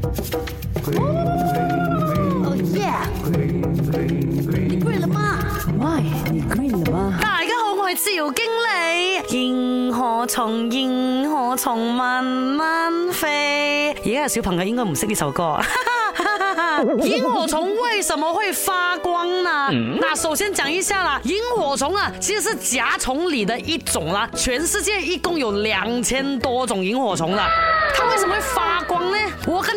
哦耶！你 g 了吗 m 你 g 了吗？大家好，我是赵经理。萤火虫，萤火虫慢慢飞。而家小朋友应该唔识呢首歌 萤火虫为什么会发光呢？那首先讲一下啦，萤火虫啊，其实是甲虫里的一种啦。全世界一共有两千多种萤火虫啦，它为什么会发光？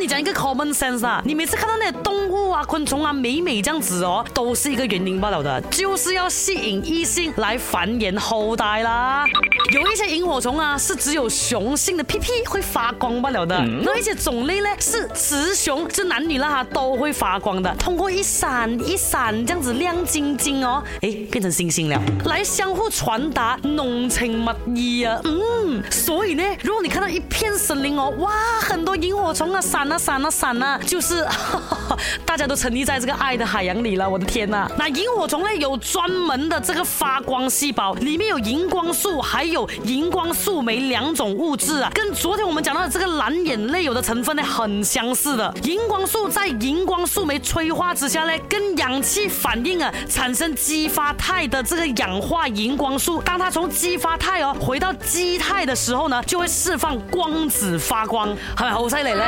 你讲一个 common sense 啊！你每次看到那些动物啊、昆虫啊、美美这样子哦，都是一个原因罢了的，就是要吸引异性来繁衍后代啦。有一些萤火虫啊，是只有雄性的屁屁会发光罢了的。那一些种类呢，是雌雄，是男女啦，都会发光的。通过一闪一闪这样子亮晶晶哦，哎，变成星星了，来相互传达浓情蜜意啊。嗯，所以呢，如果你看到一片森林哦，哇，很多萤火虫啊，闪。闪了，闪了，就是。大家都沉溺在这个爱的海洋里了，我的天呐，那萤火虫呢？有专门的这个发光细胞，里面有荧光素，还有荧光素酶两种物质啊，跟昨天我们讲到的这个蓝眼泪有的成分呢很相似的。荧光素在荧光素酶催化之下呢，跟氧气反应啊，产生激发态的这个氧化荧光素。当它从激发态哦回到基态的时候呢，就会释放光子发光。好，犀利咧？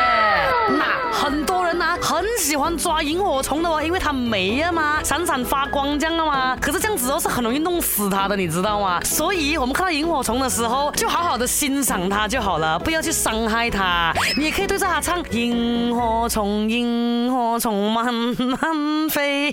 那很多人呢，很喜。喜欢抓萤火虫的哦，因为它美了嘛，闪闪发光这样的嘛。可是这样子哦是很容易弄死它的，你知道吗？所以我们看到萤火虫的时候，就好好的欣赏它就好了，不要去伤害它。你也可以对着它唱《萤火虫，萤火虫，慢慢飞》。